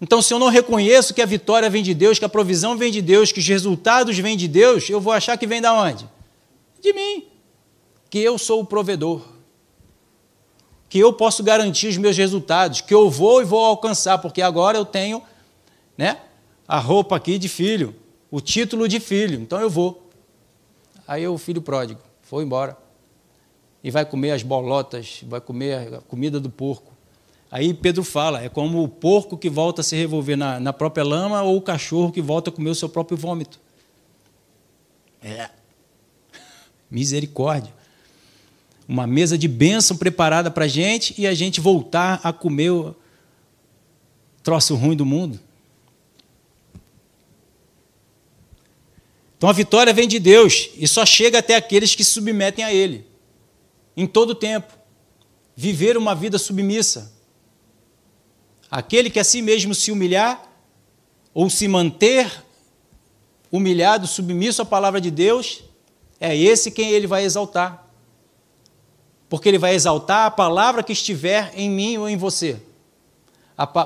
Então, se eu não reconheço que a vitória vem de Deus, que a provisão vem de Deus, que os resultados vêm de Deus, eu vou achar que vem da onde? De mim. Que eu sou o provedor. Que eu posso garantir os meus resultados, que eu vou e vou alcançar, porque agora eu tenho, né, a roupa aqui de filho, o título de filho. Então eu vou. Aí o filho pródigo foi embora e vai comer as bolotas, vai comer a comida do porco. Aí Pedro fala: é como o porco que volta a se revolver na, na própria lama ou o cachorro que volta a comer o seu próprio vômito. É. Misericórdia. Uma mesa de bênção preparada para a gente e a gente voltar a comer o troço ruim do mundo. Então a vitória vem de Deus e só chega até aqueles que se submetem a Ele, em todo o tempo. Viver uma vida submissa, Aquele que a si mesmo se humilhar ou se manter humilhado, submisso à palavra de Deus, é esse quem ele vai exaltar. Porque ele vai exaltar a palavra que estiver em mim ou em você.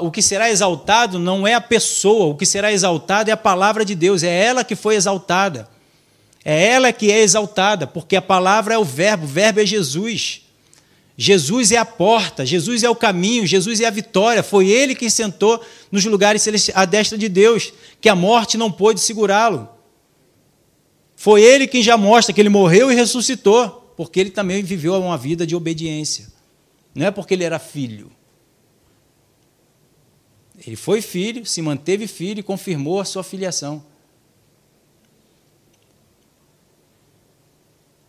O que será exaltado não é a pessoa, o que será exaltado é a palavra de Deus, é ela que foi exaltada. É ela que é exaltada, porque a palavra é o verbo, o verbo é Jesus. Jesus é a porta, Jesus é o caminho, Jesus é a vitória. Foi ele quem sentou nos lugares à destra de Deus, que a morte não pôde segurá-lo. Foi ele quem já mostra que ele morreu e ressuscitou, porque ele também viveu uma vida de obediência. Não é porque ele era filho. Ele foi filho, se manteve filho e confirmou a sua filiação.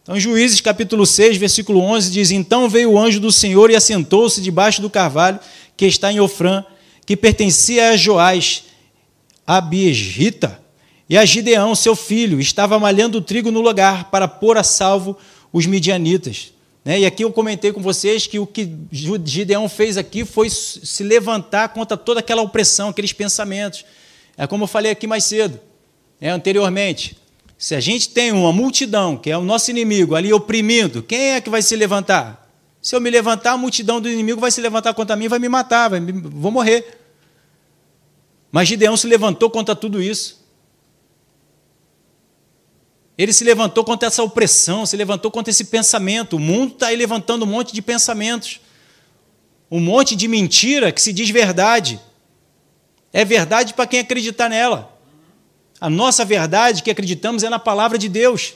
Então, Juízes capítulo 6, versículo 11, diz: Então veio o anjo do Senhor e assentou-se debaixo do carvalho que está em Ofrã, que pertencia a Joás, a Biesrita, e a Gideão, seu filho, estava malhando trigo no lugar para pôr a salvo os midianitas. Né? E aqui eu comentei com vocês que o que Gideão fez aqui foi se levantar contra toda aquela opressão, aqueles pensamentos. É como eu falei aqui mais cedo, né, anteriormente. Se a gente tem uma multidão, que é o nosso inimigo, ali oprimindo, quem é que vai se levantar? Se eu me levantar, a multidão do inimigo vai se levantar contra mim, vai me matar, vai me, vou morrer. Mas Gideão se levantou contra tudo isso. Ele se levantou contra essa opressão, se levantou contra esse pensamento. O mundo está aí levantando um monte de pensamentos, um monte de mentira que se diz verdade. É verdade para quem acreditar nela. A nossa verdade que acreditamos é na palavra de Deus.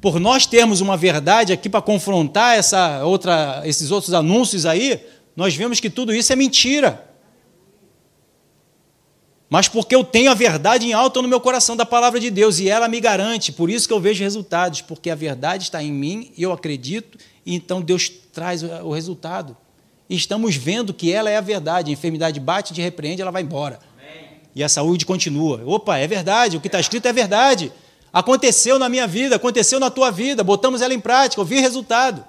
Por nós termos uma verdade aqui para confrontar essa outra, esses outros anúncios aí, nós vemos que tudo isso é mentira. Mas porque eu tenho a verdade em alta no meu coração da palavra de Deus e ela me garante, por isso que eu vejo resultados, porque a verdade está em mim e eu acredito, e então Deus traz o resultado. E estamos vendo que ela é a verdade. A enfermidade bate, te repreende, ela vai embora e a saúde continua. Opa, é verdade, o que está escrito é verdade. Aconteceu na minha vida, aconteceu na tua vida, botamos ela em prática, eu vi resultado.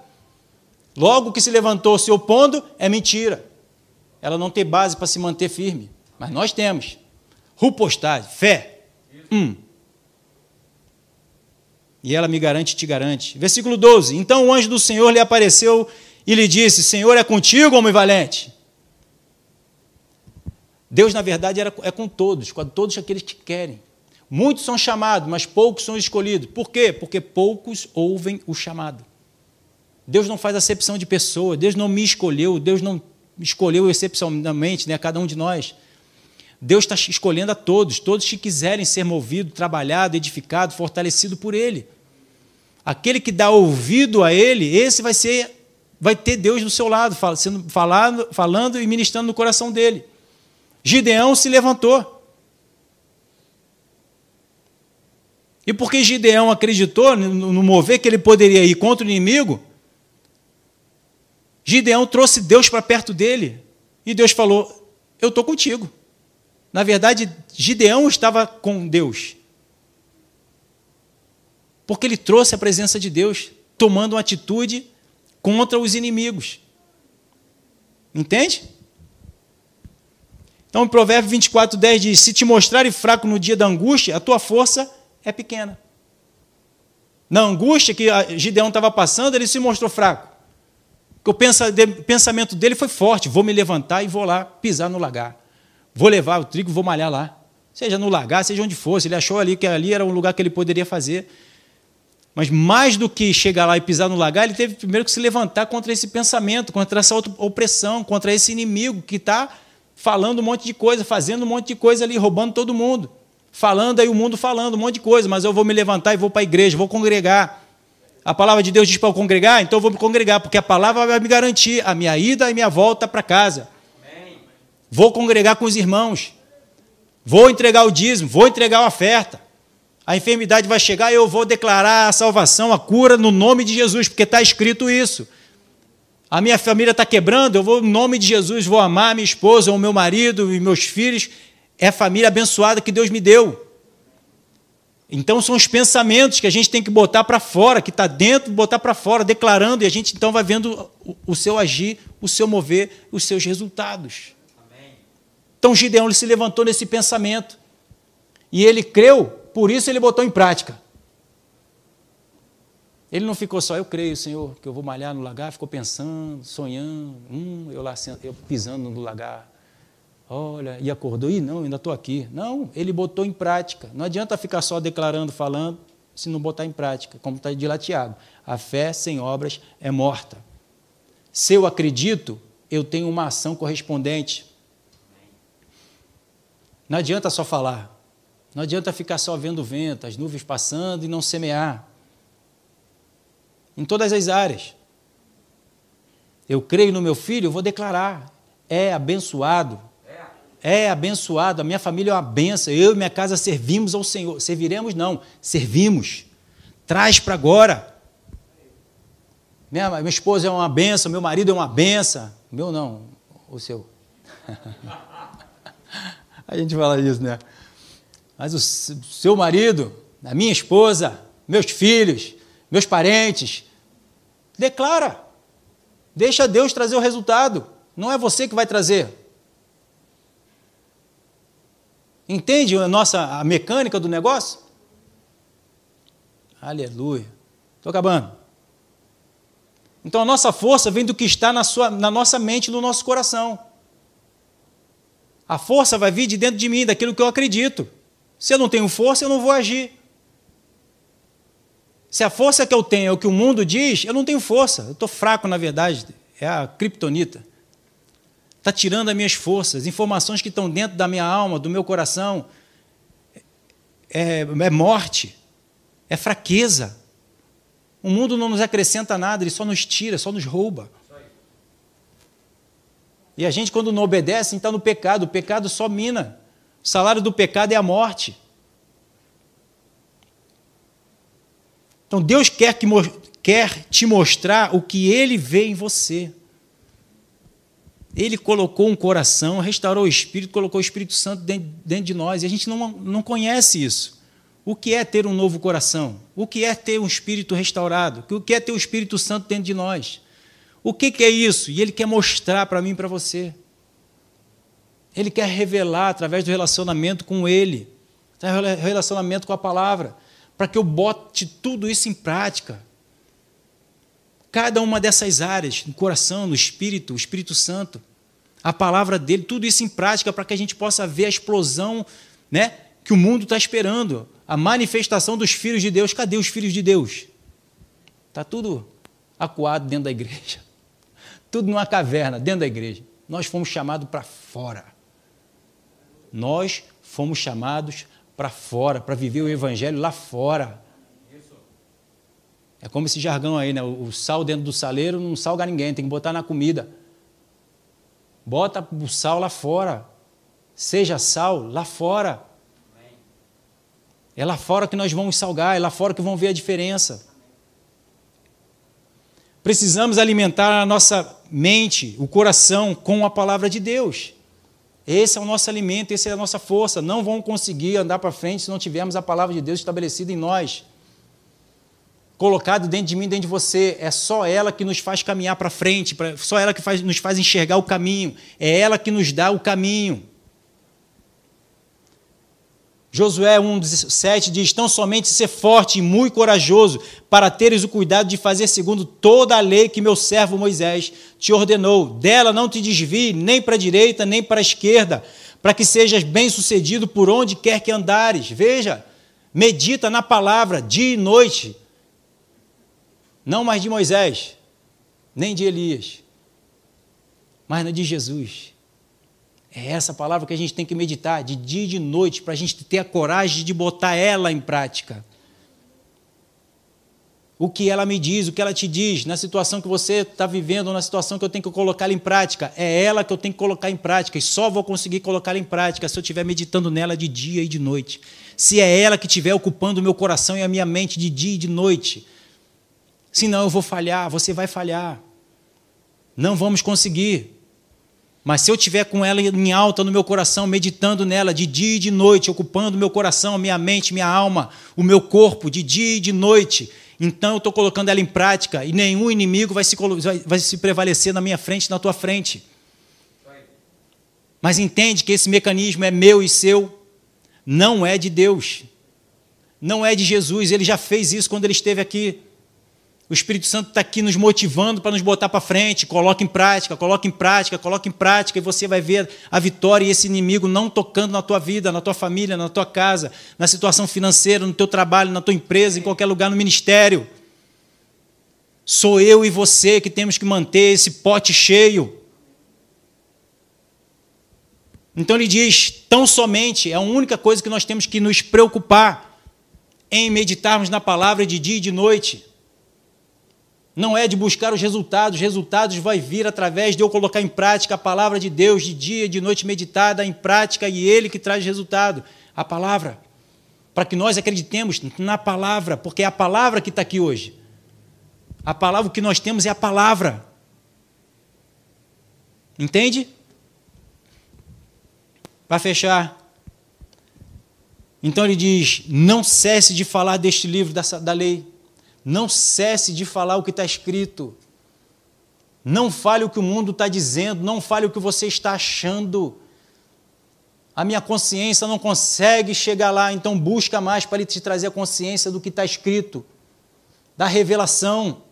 Logo que se levantou se opondo, é mentira. Ela não tem base para se manter firme. Mas nós temos. Rupostade, fé. Hum. E ela me garante, te garante. Versículo 12. Então o anjo do Senhor lhe apareceu e lhe disse: Senhor é contigo, homem valente. Deus, na verdade, era, é com todos, com todos aqueles que querem. Muitos são chamados, mas poucos são escolhidos. Por quê? Porque poucos ouvem o chamado. Deus não faz acepção de pessoa, Deus não me escolheu, Deus não escolheu excepcionalmente né, cada um de nós. Deus está escolhendo a todos, todos que quiserem ser movidos, trabalhado, edificado, fortalecido por Ele. Aquele que dá ouvido a Ele, esse vai ser, vai ter Deus do seu lado, sendo falando, falando e ministrando no coração dele. Gideão se levantou. E porque Gideão acreditou no mover que ele poderia ir contra o inimigo, Gideão trouxe Deus para perto dele. E Deus falou: Eu estou contigo. Na verdade, Gideão estava com Deus. Porque ele trouxe a presença de Deus, tomando uma atitude contra os inimigos. Entende? Então, em Provérbio 24, 10 diz: Se te mostrares fraco no dia da angústia, a tua força é pequena. Na angústia que Gideão estava passando, ele se mostrou fraco. Porque o pensamento dele foi forte: vou me levantar e vou lá pisar no lagar. Vou levar o trigo vou malhar lá. Seja no lagar, seja onde fosse. Ele achou ali que ali era um lugar que ele poderia fazer. Mas mais do que chegar lá e pisar no lagar, ele teve primeiro que se levantar contra esse pensamento, contra essa opressão, contra esse inimigo que está falando um monte de coisa, fazendo um monte de coisa ali, roubando todo mundo. Falando aí o mundo falando um monte de coisa, mas eu vou me levantar e vou para a igreja, vou congregar. A palavra de Deus diz para eu congregar, então eu vou me congregar, porque a palavra vai me garantir a minha ida e minha volta para casa. Vou congregar com os irmãos. Vou entregar o dízimo, vou entregar a oferta. A enfermidade vai chegar e eu vou declarar a salvação, a cura no nome de Jesus, porque está escrito isso. A minha família está quebrando, eu vou, no nome de Jesus, vou amar minha esposa, o meu marido e meus filhos. É a família abençoada que Deus me deu. Então são os pensamentos que a gente tem que botar para fora, que está dentro, botar para fora, declarando, e a gente então vai vendo o, seu agir, o seu mover, os seus resultados. Então Gideão ele se levantou nesse pensamento. E ele creu, por isso ele botou em prática. Ele não ficou só, eu creio, Senhor, que eu vou malhar no lagar, ficou pensando, sonhando, hum, eu lá eu pisando no lagar. Olha, e acordou, e não, ainda estou aqui. Não, ele botou em prática. Não adianta ficar só declarando, falando, se não botar em prática, como está Tiago. A fé sem obras é morta. Se eu acredito, eu tenho uma ação correspondente. Não adianta só falar. Não adianta ficar só vendo o vento, as nuvens passando e não semear. Em todas as áreas. Eu creio no meu filho, eu vou declarar. É abençoado é abençoado, a minha família é uma benção, eu e minha casa servimos ao Senhor. Serviremos? Não, servimos. Traz para agora. Minha, minha esposa é uma benção, meu marido é uma benção. Meu não, o seu. a gente fala isso, né? Mas o seu marido, a minha esposa, meus filhos, meus parentes, declara. Deixa Deus trazer o resultado. Não é você que vai trazer. Entende a nossa a mecânica do negócio? Aleluia. Estou acabando. Então a nossa força vem do que está na, sua, na nossa mente no nosso coração. A força vai vir de dentro de mim, daquilo que eu acredito. Se eu não tenho força, eu não vou agir. Se a força que eu tenho é o que o mundo diz, eu não tenho força. Eu estou fraco, na verdade. É a criptonita está tirando as minhas forças, informações que estão dentro da minha alma, do meu coração. É, é morte, é fraqueza. O mundo não nos acrescenta nada, ele só nos tira, só nos rouba. E a gente, quando não obedece, está no pecado. O pecado só mina. O salário do pecado é a morte. Então Deus quer, que, quer te mostrar o que Ele vê em você. Ele colocou um coração, restaurou o Espírito, colocou o Espírito Santo dentro de nós, e a gente não, não conhece isso. O que é ter um novo coração? O que é ter um espírito restaurado? O que é ter o Espírito Santo dentro de nós? O que, que é isso? E ele quer mostrar para mim e para você. Ele quer revelar através do relacionamento com Ele, através do relacionamento com a palavra, para que eu bote tudo isso em prática cada uma dessas áreas, no coração, no espírito, o Espírito Santo, a palavra dele, tudo isso em prática para que a gente possa ver a explosão né, que o mundo está esperando, a manifestação dos filhos de Deus. Cadê os filhos de Deus? Está tudo acuado dentro da igreja, tudo numa caverna dentro da igreja. Nós fomos chamados para fora. Nós fomos chamados para fora, para viver o evangelho lá fora. É como esse jargão aí, né? O sal dentro do saleiro não salga ninguém, tem que botar na comida. Bota o sal lá fora. Seja sal lá fora. É lá fora que nós vamos salgar, é lá fora que vão ver a diferença. Precisamos alimentar a nossa mente, o coração, com a palavra de Deus. Esse é o nosso alimento, essa é a nossa força. Não vamos conseguir andar para frente se não tivermos a palavra de Deus estabelecida em nós. Colocado dentro de mim, dentro de você. É só ela que nos faz caminhar para frente, só ela que faz, nos faz enxergar o caminho. É ela que nos dá o caminho. Josué 1,7 diz: Tão somente ser forte e muito corajoso, para teres o cuidado de fazer segundo toda a lei que meu servo Moisés te ordenou. Dela não te desvie nem para a direita, nem para a esquerda, para que sejas bem-sucedido por onde quer que andares. Veja, medita na palavra dia e noite. Não mais de Moisés, nem de Elias, mas de Jesus. É essa palavra que a gente tem que meditar de dia e de noite, para a gente ter a coragem de botar ela em prática. O que ela me diz, o que ela te diz, na situação que você está vivendo, na situação que eu tenho que colocar em prática, é ela que eu tenho que colocar em prática, e só vou conseguir colocar em prática se eu estiver meditando nela de dia e de noite. Se é ela que estiver ocupando o meu coração e a minha mente de dia e de noite. Senão eu vou falhar, você vai falhar. Não vamos conseguir. Mas se eu tiver com ela em alta no meu coração, meditando nela de dia e de noite, ocupando meu coração, minha mente, minha alma, o meu corpo de dia e de noite, então eu estou colocando ela em prática e nenhum inimigo vai se, vai, vai se prevalecer na minha frente, na tua frente. Mas entende que esse mecanismo é meu e seu, não é de Deus, não é de Jesus. Ele já fez isso quando ele esteve aqui. O Espírito Santo está aqui nos motivando para nos botar para frente. Coloque em prática, coloque em prática, coloque em prática, e você vai ver a vitória e esse inimigo não tocando na tua vida, na tua família, na tua casa, na situação financeira, no teu trabalho, na tua empresa, em qualquer lugar, no ministério. Sou eu e você que temos que manter esse pote cheio. Então ele diz: tão somente, é a única coisa que nós temos que nos preocupar em meditarmos na palavra de dia e de noite. Não é de buscar os resultados, os resultados vai vir através de eu colocar em prática a palavra de Deus de dia e de noite meditada em prática e ele que traz resultado, a palavra. Para que nós acreditemos na palavra, porque é a palavra que está aqui hoje. A palavra que nós temos é a palavra. Entende? Para fechar. Então ele diz: não cesse de falar deste livro, dessa, da lei não cesse de falar o que está escrito. Não fale o que o mundo está dizendo, não fale o que você está achando. A minha consciência não consegue chegar lá, então busca mais para ele te trazer a consciência do que está escrito, da revelação.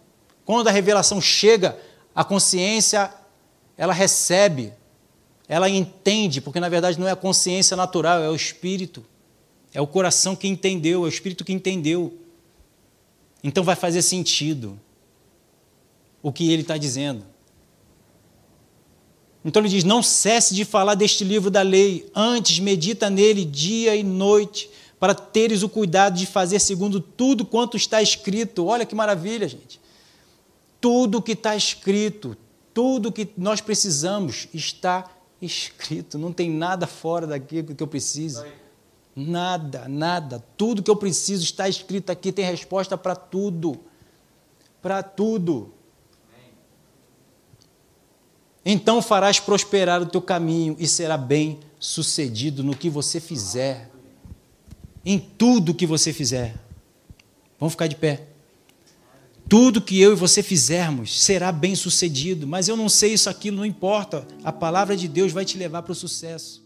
Quando a revelação chega, a consciência ela recebe, ela entende, porque na verdade não é a consciência natural, é o espírito, é o coração que entendeu, é o espírito que entendeu. Então vai fazer sentido o que ele está dizendo. Então ele diz: Não cesse de falar deste livro da lei, antes medita nele dia e noite, para teres o cuidado de fazer segundo tudo quanto está escrito. Olha que maravilha, gente. Tudo que está escrito, tudo que nós precisamos está escrito. Não tem nada fora daquilo que eu preciso. Nada, nada. Tudo que eu preciso está escrito aqui, tem resposta para tudo. Para tudo. Então farás prosperar o teu caminho e será bem sucedido no que você fizer. Em tudo que você fizer. Vamos ficar de pé. Tudo que eu e você fizermos será bem sucedido, mas eu não sei isso, aquilo, não importa. A palavra de Deus vai te levar para o sucesso.